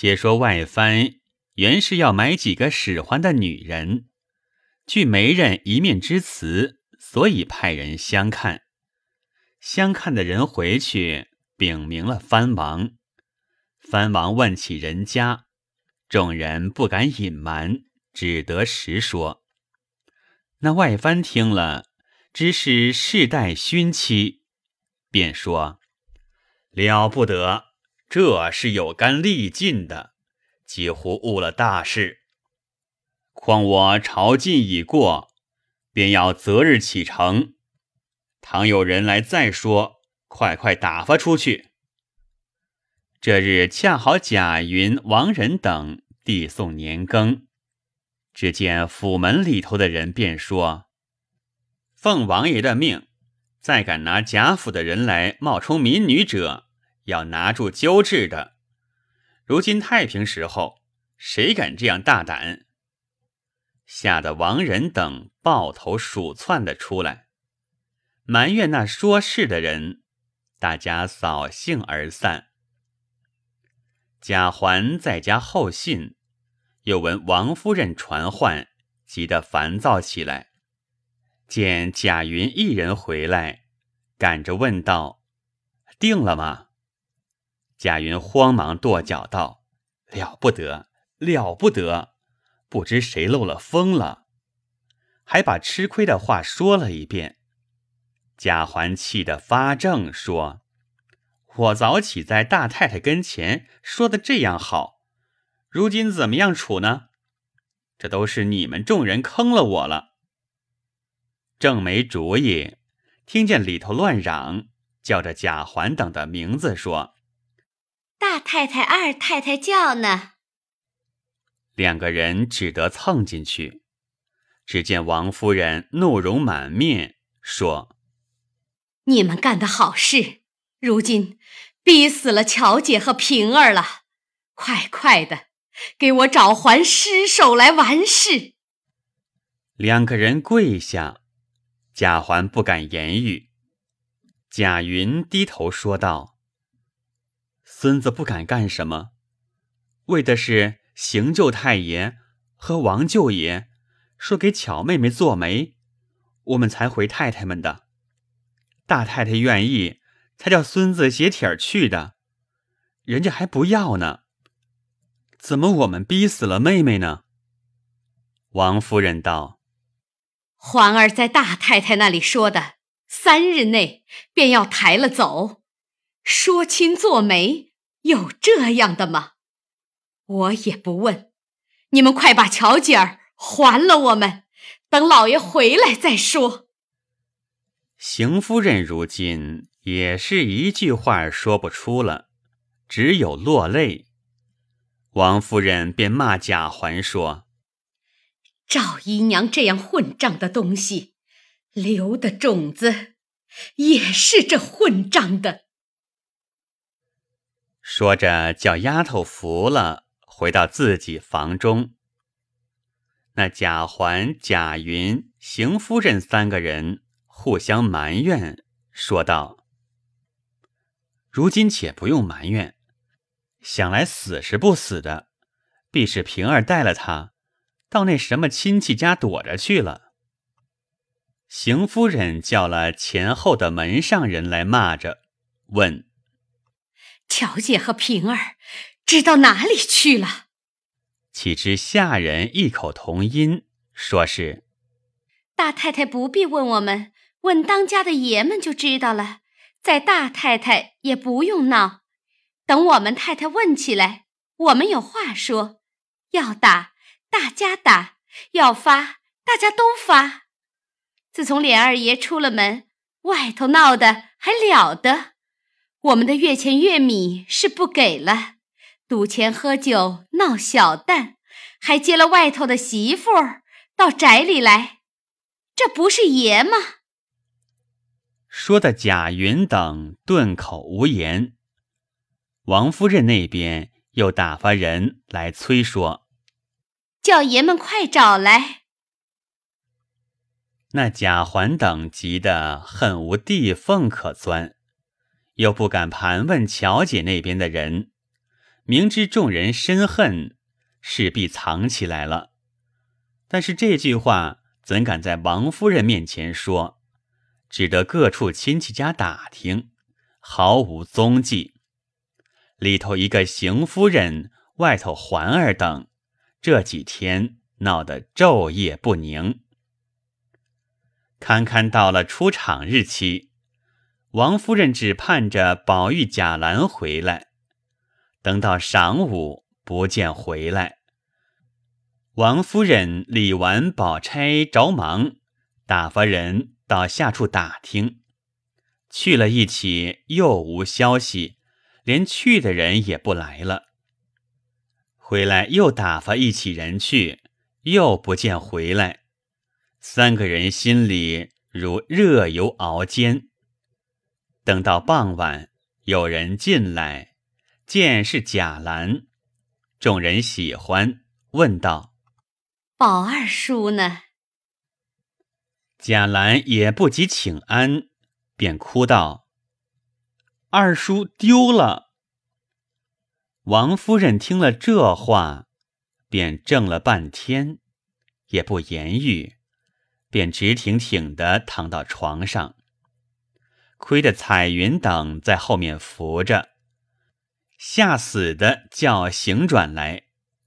且说外藩原是要买几个使唤的女人，据媒人一面之词，所以派人相看。相看的人回去禀明了藩王，藩王问起人家，众人不敢隐瞒，只得实说。那外藩听了，知是世代勋妻，便说：“了不得，这是有干力尽的，几乎误了大事。况我朝觐已过，便要择日启程。”倘有人来再说，快快打发出去。这日恰好贾云、王仁等递送年羹，只见府门里头的人便说：“奉王爷的命，再敢拿贾府的人来冒充民女者，要拿住揪治的。如今太平时候，谁敢这样大胆？”吓得王仁等抱头鼠窜的出来。埋怨那说事的人，大家扫兴而散。贾环在家候信，又闻王夫人传唤，急得烦躁起来。见贾云一人回来，赶着问道：“定了吗？”贾云慌忙跺脚道：“了不得，了不得！不知谁漏了风了。”还把吃亏的话说了一遍。贾环气得发怔，说：“我早起在大太太跟前说的这样好，如今怎么样处呢？这都是你们众人坑了我了。”正没主意，听见里头乱嚷，叫着贾环等的名字，说：“大太太、二太太叫呢。”两个人只得蹭进去，只见王夫人怒容满面，说。你们干的好事，如今逼死了乔姐和平儿了，快快的给我找还尸首来完事。两个人跪下，贾环不敢言语。贾云低头说道：“孙子不敢干什么，为的是邢舅太爷和王舅爷说给巧妹妹做媒，我们才回太太们的。”大太太愿意，才叫孙子写帖儿去的，人家还不要呢。怎么我们逼死了妹妹呢？王夫人道：“环儿在大太太那里说的，三日内便要抬了走。说亲做媒，有这样的吗？我也不问，你们快把乔姐儿还了我们，等老爷回来再说。”邢夫人如今也是一句话说不出了，只有落泪。王夫人便骂贾环说：“赵姨娘这样混账的东西，留的种子也是这混账的。”说着，叫丫头服了，回到自己房中。那贾环、贾云、邢夫人三个人。互相埋怨，说道：“如今且不用埋怨，想来死是不死的，必是平儿带了他到那什么亲戚家躲着去了。”邢夫人叫了前后的门上人来骂着，问：“乔姐和平儿知道哪里去了？”岂知下人异口同音，说是：“大太太不必问我们。”问当家的爷们就知道了，在大太太也不用闹，等我们太太问起来，我们有话说，要打大家打，要发大家都发。自从琏二爷出了门，外头闹的还了得？我们的月钱月米是不给了，赌钱喝酒闹小旦，还接了外头的媳妇到宅里来，这不是爷吗？说的贾云等顿口无言。王夫人那边又打发人来催说：“叫爷们快找来。”那贾环等急得恨无地缝可钻，又不敢盘问乔姐那边的人，明知众人深恨，势必藏起来了。但是这句话怎敢在王夫人面前说？只得各处亲戚家打听，毫无踪迹。里头一个邢夫人，外头环儿等，这几天闹得昼夜不宁。堪堪到了出场日期，王夫人只盼着宝玉、贾兰回来。等到晌午，不见回来。王夫人、李纨、宝钗着忙打发人到下处打听，去了一起又无消息，连去的人也不来了。回来又打发一起人去，又不见回来。三个人心里如热油熬煎。等到傍晚，有人进来，见是贾兰，众人喜欢，问道：“宝二叔呢？”贾兰也不及请安，便哭道：“二叔丢了。”王夫人听了这话，便怔了半天，也不言语。便直挺挺的躺到床上，亏得彩云等在后面扶着，吓死的叫醒转来，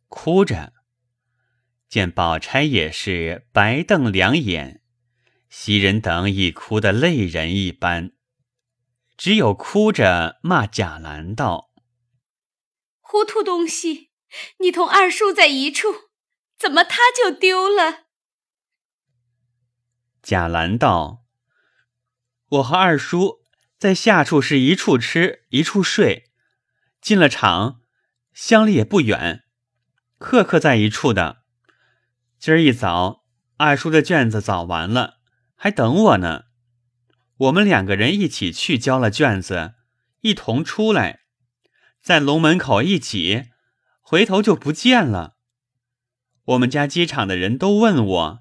哭着。见宝钗也是白瞪两眼，袭人等已哭得泪人一般，只有哭着骂贾兰道：“糊涂东西，你同二叔在一处，怎么他就丢了？”贾兰道：“我和二叔在下处是一处吃一处睡，进了厂，乡里也不远，刻刻在一处的。今儿一早，二叔的卷子早完了，还等我呢。我们两个人一起去交了卷子，一同出来，在龙门口一挤，回头就不见了。我们家机场的人都问我，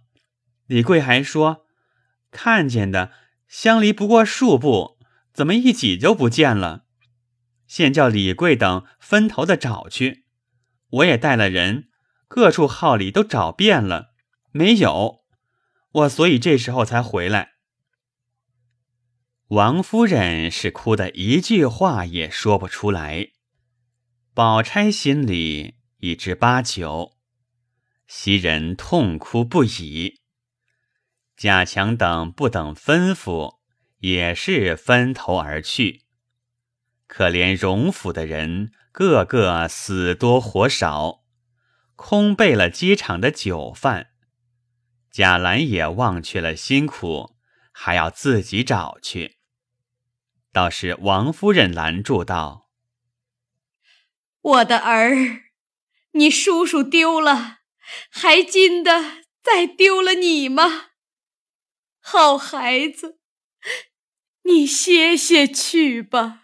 李贵还说。”看见的相离不过数步，怎么一挤就不见了？现叫李贵等分头的找去，我也带了人，各处号里都找遍了，没有。我所以这时候才回来。王夫人是哭的一句话也说不出来，宝钗心里已知八九，袭人痛哭不已。贾强等不等吩咐，也是分头而去。可怜荣府的人，个个死多活少，空备了机场的酒饭。贾兰也忘却了辛苦，还要自己找去。倒是王夫人拦住道：“我的儿，你叔叔丢了，还禁的再丢了你吗？”好孩子，你歇歇去吧。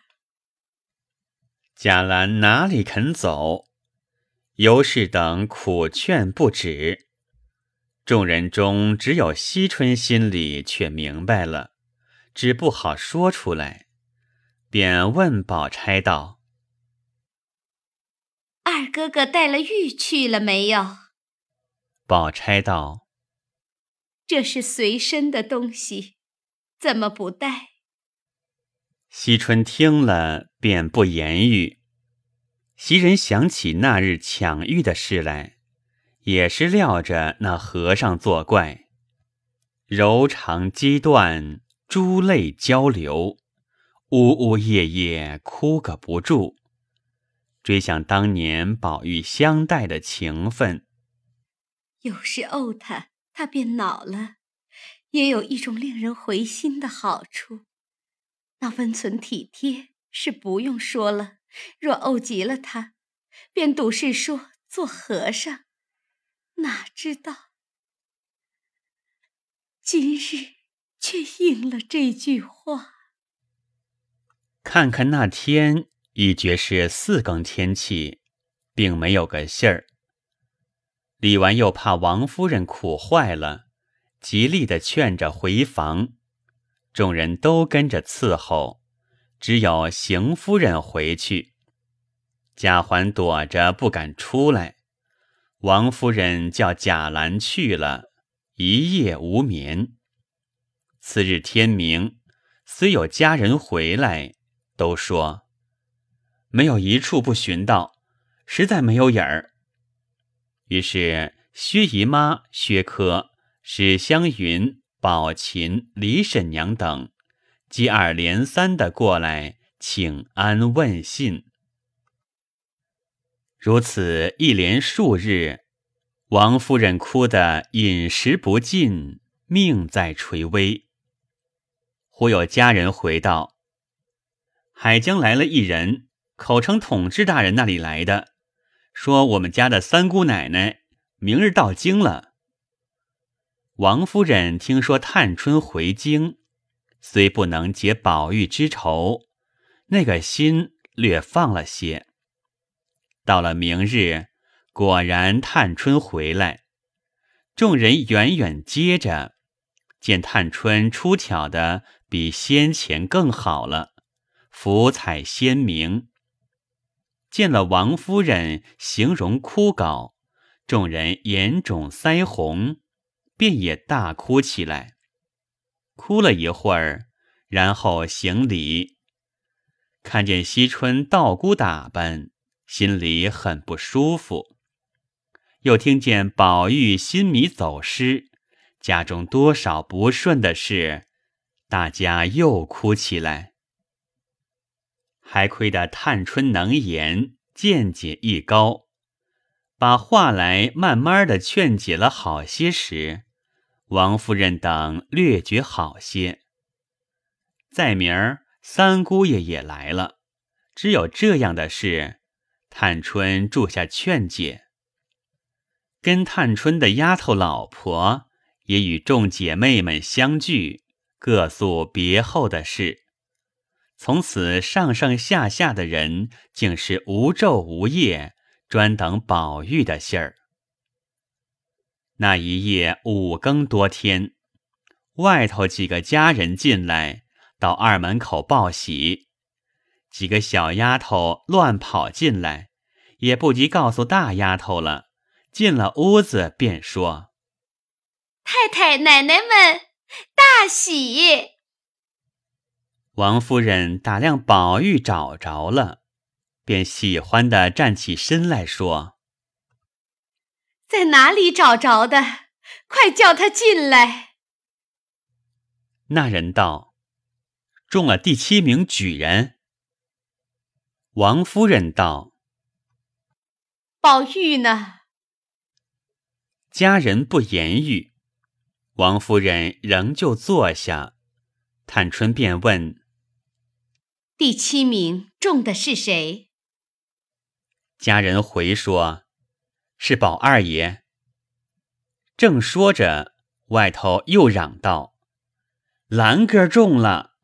贾兰哪里肯走？尤氏等苦劝不止。众人中只有惜春心里却明白了，只不好说出来，便问宝钗道：“二哥哥带了玉去了没有？”宝钗道。这是随身的东西，怎么不带？惜春听了，便不言语。袭人想起那日抢玉的事来，也是料着那和尚作怪，柔肠激断，珠泪交流，呜呜咽咽哭个不住，追想当年宝玉相待的情分，有时怄他。他便恼了，也有一种令人回心的好处。那温存体贴是不用说了，若怄急了他，便赌誓说做和尚。哪知道今日却应了这句话。看看那天已觉是四更天气，并没有个信儿。李纨又怕王夫人苦坏了，极力的劝着回房，众人都跟着伺候，只有邢夫人回去。贾环躲着不敢出来。王夫人叫贾兰去了，一夜无眠。次日天明，虽有家人回来，都说没有一处不寻到，实在没有影儿。于是薛姨妈、薛科、史湘云、宝琴、李婶娘等接二连三的过来请安问信。如此一连数日，王夫人哭得饮食不进，命在垂危。忽有家人回道：“海江来了一人，口称统治大人那里来的，说我们家的三姑奶奶明日到京了。”王夫人听说探春回京，虽不能解宝玉之愁，那个心略放了些。到了明日，果然探春回来，众人远远接着，见探春出挑的比先前更好了，福彩鲜明。见了王夫人，形容枯槁，众人眼肿腮红，便也大哭起来。哭了一会儿，然后行礼，看见惜春道姑打扮。心里很不舒服，又听见宝玉新米走失，家中多少不顺的事，大家又哭起来。还亏得探春能言，见解亦高，把话来慢慢的劝解了好些时，王夫人等略觉好些。再明儿三姑爷也来了，只有这样的事。探春住下劝解，跟探春的丫头老婆也与众姐妹们相聚，各诉别后的事。从此上上下下的人竟是无昼无夜，专等宝玉的信儿。那一夜五更多天，外头几个家人进来，到二门口报喜。几个小丫头乱跑进来，也不及告诉大丫头了。进了屋子，便说：“太太奶奶们大喜。”王夫人打量宝玉找着了，便喜欢的站起身来说：“在哪里找着的？快叫他进来。”那人道：“中了第七名举人。”王夫人道：“宝玉呢？”家人不言语。王夫人仍旧坐下。探春便问：“第七名中的是谁？”家人回说：“是宝二爷。”正说着，外头又嚷道：“兰哥中了！”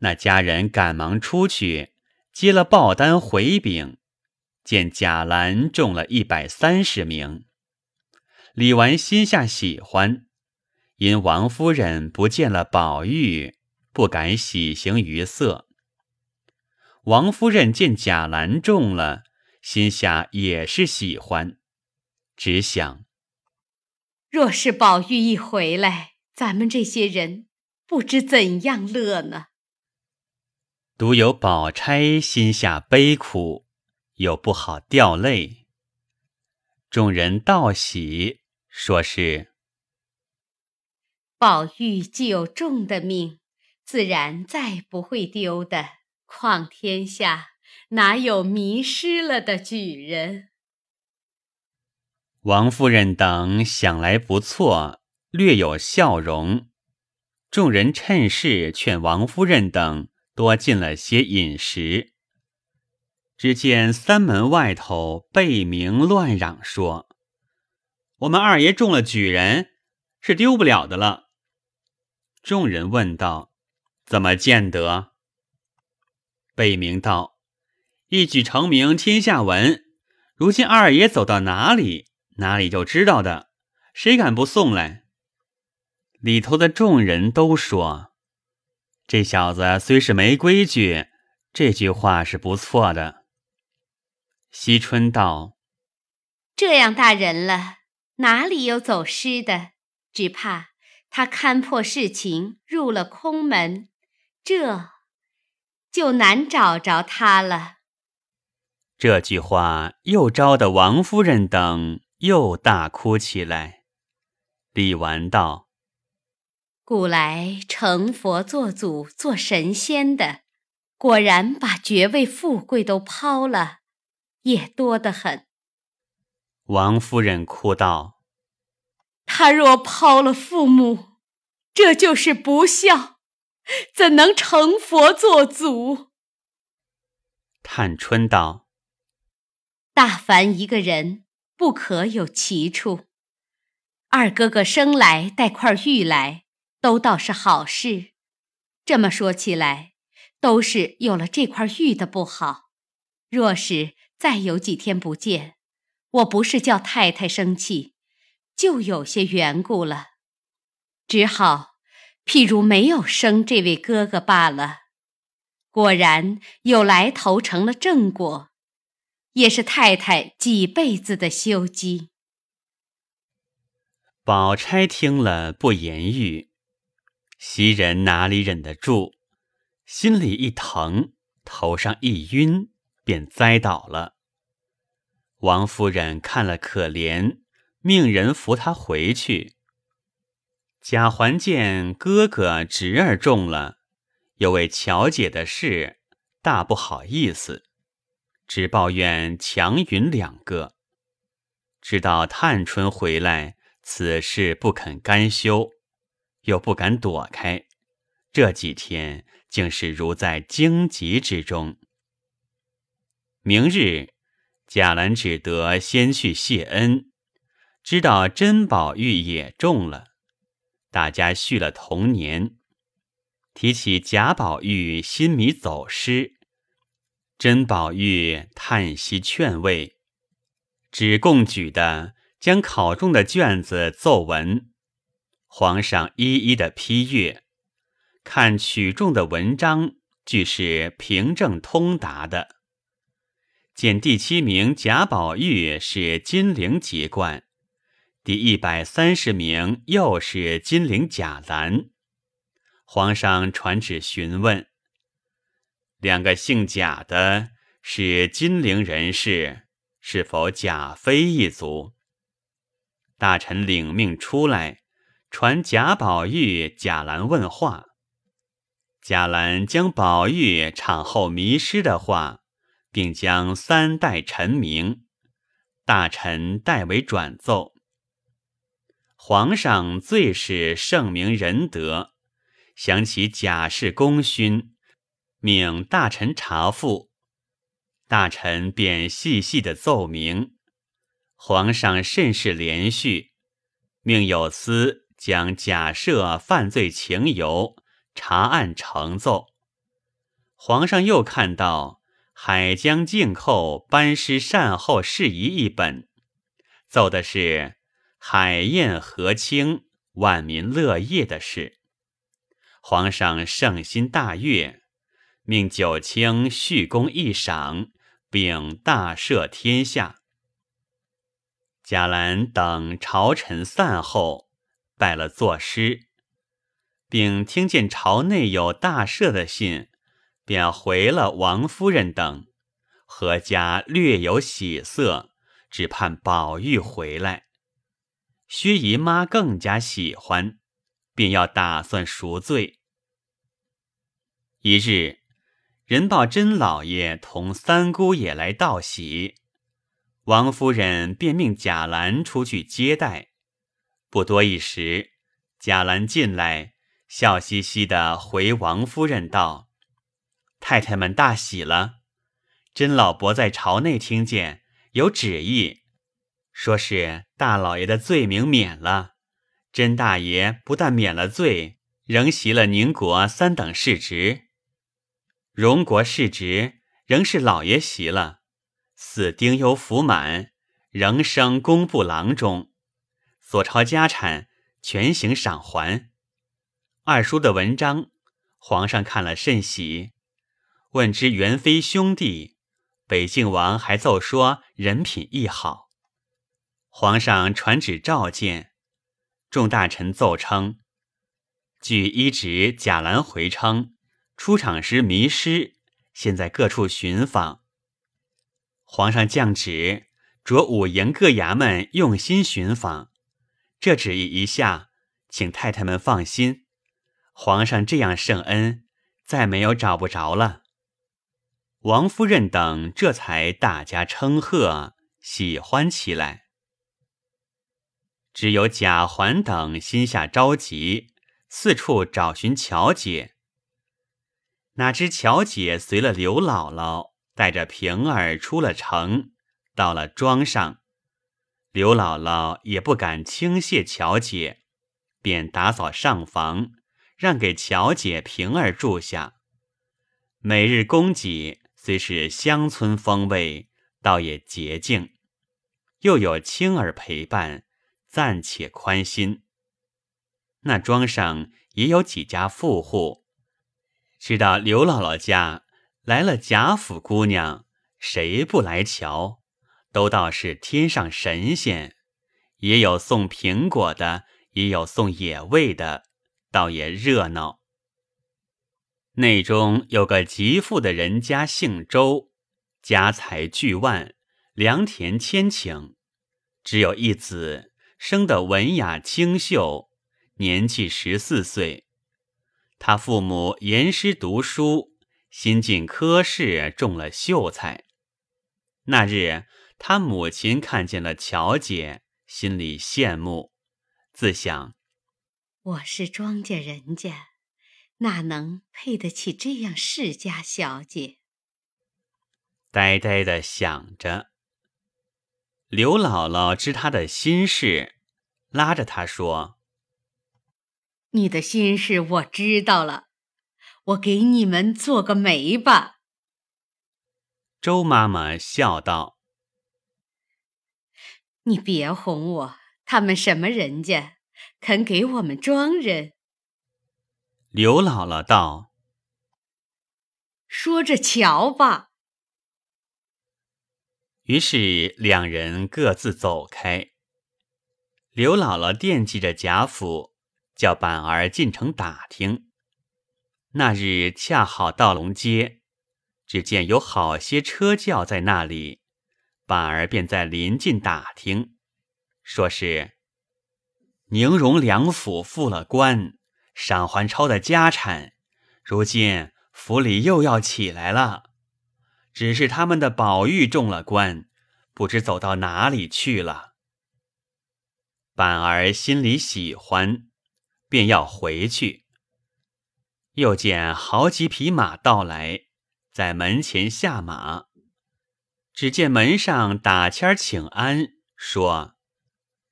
那家人赶忙出去。接了报单回禀，见贾兰中了一百三十名。李纨心下喜欢，因王夫人不见了宝玉，不敢喜形于色。王夫人见贾兰中了，心下也是喜欢，只想：若是宝玉一回来，咱们这些人不知怎样乐呢。独有宝钗心下悲苦，又不好掉泪。众人道喜，说是宝玉既有重的命，自然再不会丢的。况天下哪有迷失了的举人？王夫人等想来不错，略有笑容。众人趁势劝王夫人等。多进了些饮食，只见三门外头贝明乱嚷说：“我们二爷中了举人，是丢不了的了。”众人问道：“怎么见得？”贝明道：“一举成名天下闻，如今二爷走到哪里，哪里就知道的，谁敢不送来？”里头的众人都说。这小子虽是没规矩，这句话是不错的。惜春道：“这样大人了，哪里有走失的？只怕他看破事情，入了空门，这就难找着他了。”这句话又招得王夫人等又大哭起来。李纨道：“古来成佛做祖做神仙的，果然把爵位富贵都抛了，也多得很。”王夫人哭道：“他若抛了父母，这就是不孝，怎能成佛做祖？”探春道。大凡一个人，不可有奇处。二哥哥生来带块玉来，都倒是好事。这么说起来，都是有了这块玉的不好。若是再有几天不见，我不是叫太太生气，就有些缘故了。只好，譬如没有生这位哥哥罢了。果然有来头，成了正果。也是太太几辈子的修积。宝钗听了不言语，袭人哪里忍得住，心里一疼，头上一晕，便栽倒了。王夫人看了可怜，命人扶她回去。贾环见哥哥侄儿中了，又为巧姐的事，大不好意思。只抱怨强云两个，知道探春回来，此事不肯甘休，又不敢躲开，这几天竟是如在荆棘之中。明日，贾兰只得先去谢恩，知道珍宝玉也中了，大家续了童年，提起贾宝玉心迷走失。甄宝玉叹息劝慰，只供举的将考中的卷子奏文，皇上一一的批阅，看取中的文章俱是平正通达的。见第七名贾宝玉是金陵籍贯，第一百三十名又是金陵贾兰，皇上传旨询问。两个姓贾的是金陵人士，是否贾妃一族？大臣领命出来，传贾宝玉、贾兰问话。贾兰将宝玉产后迷失的话，并将三代臣名，大臣代为转奏。皇上最是圣明仁德，想起贾氏功勋。命大臣查复，大臣便细细的奏明。皇上甚是连续，命有司将假设犯罪情由查案呈奏。皇上又看到海江靖寇班师善后事宜一本，奏的是海晏河清、万民乐业的事。皇上圣心大悦。命九卿续功一赏，并大赦天下。贾兰等朝臣散后，拜了作诗，并听见朝内有大赦的信，便回了王夫人等，阖家略有喜色，只盼宝玉回来。薛姨妈更加喜欢，便要打算赎罪。一日。人报甄老爷同三姑也来道喜，王夫人便命贾兰出去接待。不多一时，贾兰进来，笑嘻嘻的回王夫人道：“太太们大喜了，甄老伯在朝内听见有旨意，说是大老爷的罪名免了，甄大爷不但免了罪，仍袭了宁国三等世职。”荣国世职仍是老爷袭了，四丁忧福满，仍升工部郎中，所抄家产全行赏还。二叔的文章，皇上看了甚喜，问之元妃兄弟，北静王还奏说人品亦好。皇上传旨召见，众大臣奏称，据一旨贾兰回称，出场时迷失，现在各处寻访。皇上降旨，着五营各衙门用心寻访。这旨意一下，请太太们放心。皇上这样圣恩，再没有找不着了。王夫人等这才大加称贺，喜欢起来。只有贾环等心下着急，四处找寻乔姐。哪知乔姐随了刘姥姥，带着平儿出了城，到了庄上。刘姥姥也不敢轻谢乔姐，便打扫上房，让给乔姐、平儿住下。每日供给虽是乡村风味，倒也洁净，又有青儿陪伴，暂且宽心。那庄上也有几家富户，知道刘姥姥家来了贾府姑娘，谁不来瞧？都道是天上神仙，也有送苹果的，也有送野味的，倒也热闹。内中有个极富的人家，姓周，家财巨万，良田千顷，只有一子，生得文雅清秀，年纪十四岁。他父母严师读书，新进科试，中了秀才。那日。他母亲看见了乔姐，心里羡慕，自想：我是庄稼人家，哪能配得起这样世家小姐？呆呆的想着。刘姥姥知他的心事，拉着他说：“你的心事我知道了，我给你们做个媒吧。”周妈妈笑道。你别哄我，他们什么人家，肯给我们庄人？刘姥姥道：“说着瞧吧。”于是两人各自走开。刘姥姥惦记着贾府，叫板儿进城打听。那日恰好到龙街，只见有好些车轿在那里。板儿便在临近打听，说是宁荣两府复了官，赏还超的家产，如今府里又要起来了。只是他们的宝玉中了官，不知走到哪里去了。板儿心里喜欢，便要回去。又见好几匹马到来，在门前下马。只见门上打签请安，说：“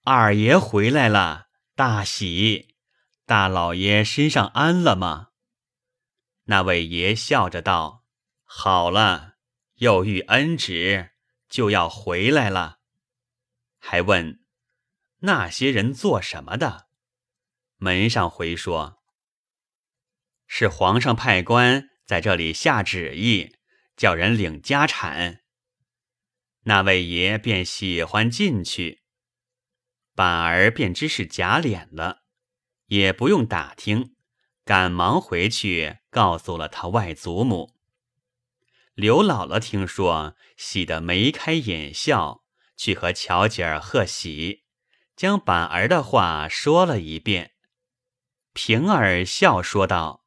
二爷回来了，大喜！大老爷身上安了吗？”那位爷笑着道：“好了，又遇恩旨，就要回来了。”还问那些人做什么的。门上回说：“是皇上派官在这里下旨意，叫人领家产。”那位爷便喜欢进去，板儿便知是假脸了，也不用打听，赶忙回去告诉了他外祖母。刘姥姥听说，喜得眉开眼笑，去和乔姐儿贺喜，将板儿的话说了一遍。平儿笑说道：“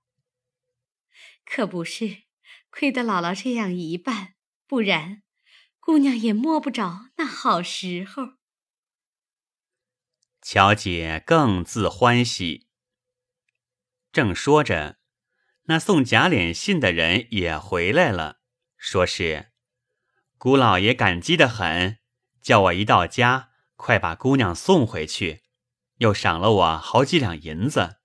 可不是，亏得姥姥这样一办，不然。”姑娘也摸不着那好时候。乔姐更自欢喜。正说着，那送假脸信的人也回来了，说是姑老爷感激的很，叫我一到家快把姑娘送回去，又赏了我好几两银子。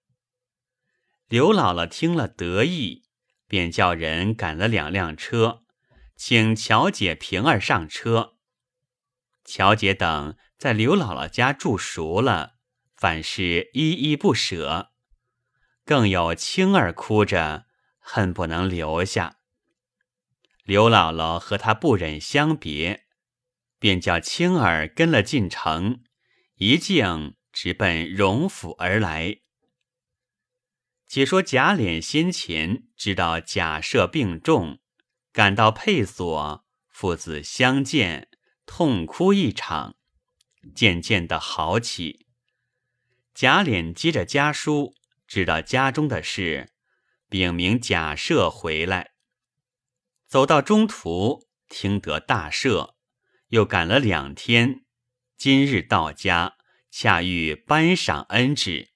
刘姥姥听了得意，便叫人赶了两辆车。请乔姐、平儿上车。乔姐等在刘姥姥家住熟了，反是依依不舍。更有青儿哭着，恨不能留下。刘姥姥和他不忍相别，便叫青儿跟了进城，一径直奔荣府而来。且说贾琏先前知道贾赦病重，赶到配所，父子相见，痛哭一场，渐渐的好起。贾琏接着家书，知道家中的事，禀明贾赦回来。走到中途，听得大赦，又赶了两天，今日到家，恰遇颁赏恩旨。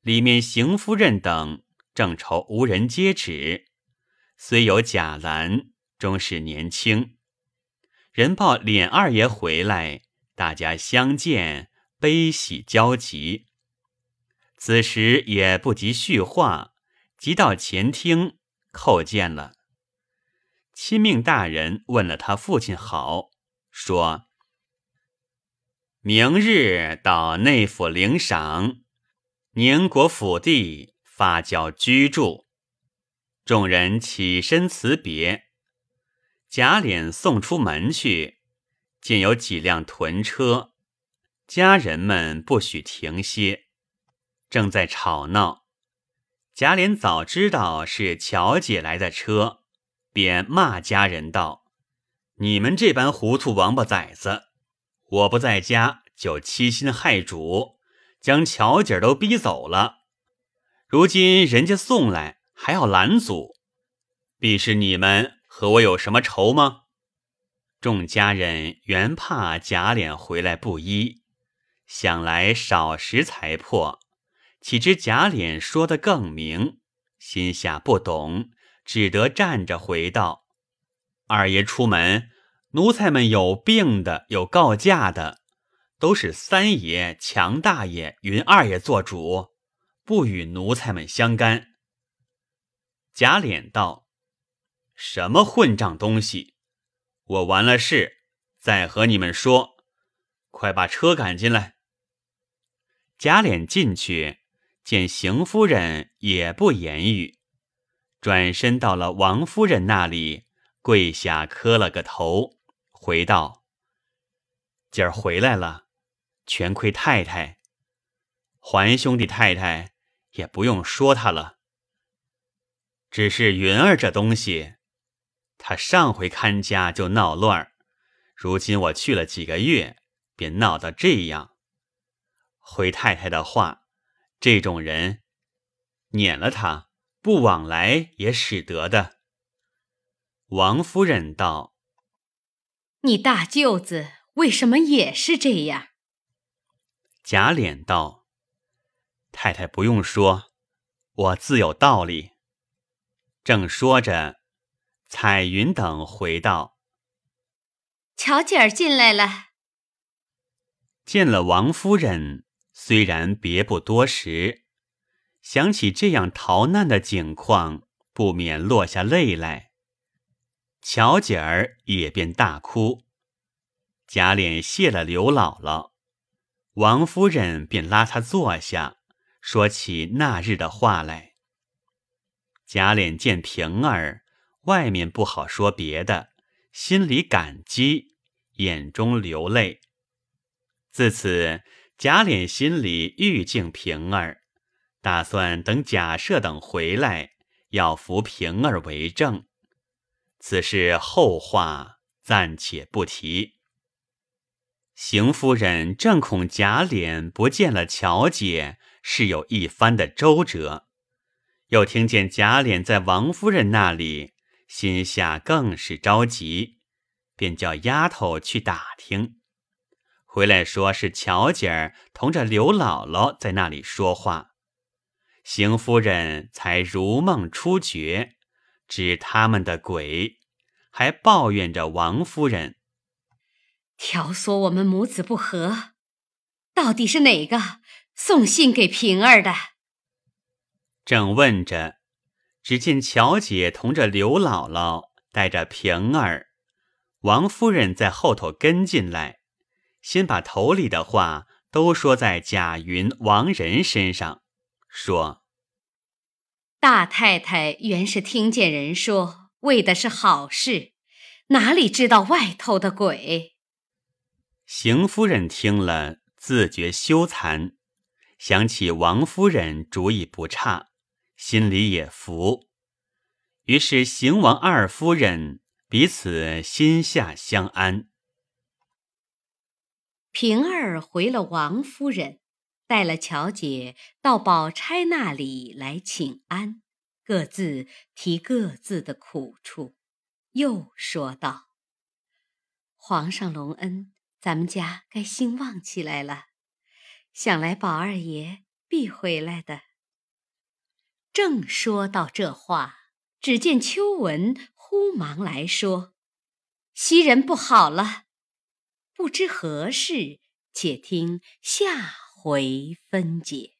里面邢夫人等正愁无人接旨，虽有贾兰，终是年轻。人报琏二爷回来，大家相见，悲喜交集。此时也不及叙话，即到前厅叩见了。亲命大人问了他父亲好，说明日到内府领赏。宁国府地发交居住，众人起身辞别。贾琏送出门去，见有几辆屯车，家人们不许停歇，正在吵闹。贾琏早知道是乔姐来的车，便骂家人道：“你们这般糊涂王八崽子，我不在家就欺心害主。”将巧姐都逼走了，如今人家送来还要拦阻，必是你们和我有什么仇吗？众家人原怕贾琏回来不依，想来少时才破，岂知贾琏说的更明，心下不懂，只得站着回道：“二爷出门，奴才们有病的，有告假的。”都是三爷、强大爷、云二爷做主，不与奴才们相干。贾琏道：“什么混账东西！我完了事再和你们说。快把车赶进来。”贾琏进去见邢夫人，也不言语，转身到了王夫人那里，跪下磕了个头，回道：“今儿回来了。”全亏太太，还兄弟太太也不用说他了。只是云儿这东西，他上回看家就闹乱如今我去了几个月，便闹到这样。回太太的话，这种人撵了他，不往来也使得的。王夫人道：“你大舅子为什么也是这样？”贾琏道：“太太不用说，我自有道理。”正说着，彩云等回道：“乔姐儿进来了。”见了王夫人，虽然别不多时，想起这样逃难的景况，不免落下泪来。巧姐儿也便大哭。贾琏谢了刘姥姥。王夫人便拉他坐下，说起那日的话来。贾琏见平儿，外面不好说别的，心里感激，眼中流泪。自此，贾琏心里愈敬平儿，打算等贾赦等回来，要扶平儿为证。此事后话暂且不提。邢夫人正恐贾琏不见了乔姐，是有一番的周折，又听见贾琏在王夫人那里，心下更是着急，便叫丫头去打听，回来说是乔姐儿同着刘姥姥在那里说话，邢夫人才如梦初觉，知他们的鬼，还抱怨着王夫人。挑唆我们母子不和，到底是哪个送信给平儿的？正问着，只见乔姐同着刘姥姥带着平儿，王夫人在后头跟进来，先把头里的话都说在贾云、王仁身上，说：大太太原是听见人说为的是好事，哪里知道外头的鬼？邢夫人听了，自觉羞惭，想起王夫人主意不差，心里也服。于是邢王二夫人彼此心下相安。平儿回了王夫人，带了巧姐到宝钗那里来请安，各自提各自的苦处，又说道：“皇上隆恩，咱们家该兴旺起来了，想来宝二爷必回来的。”正说到这话，只见秋文忽忙来说：“袭人不好了。”不知何事，且听下回分解。